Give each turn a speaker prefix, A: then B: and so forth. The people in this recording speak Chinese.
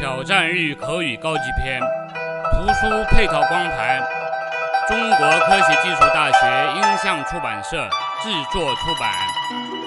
A: 挑战日语口语高级篇图书配套光盘中国科学技术大学音像出版社制作出版。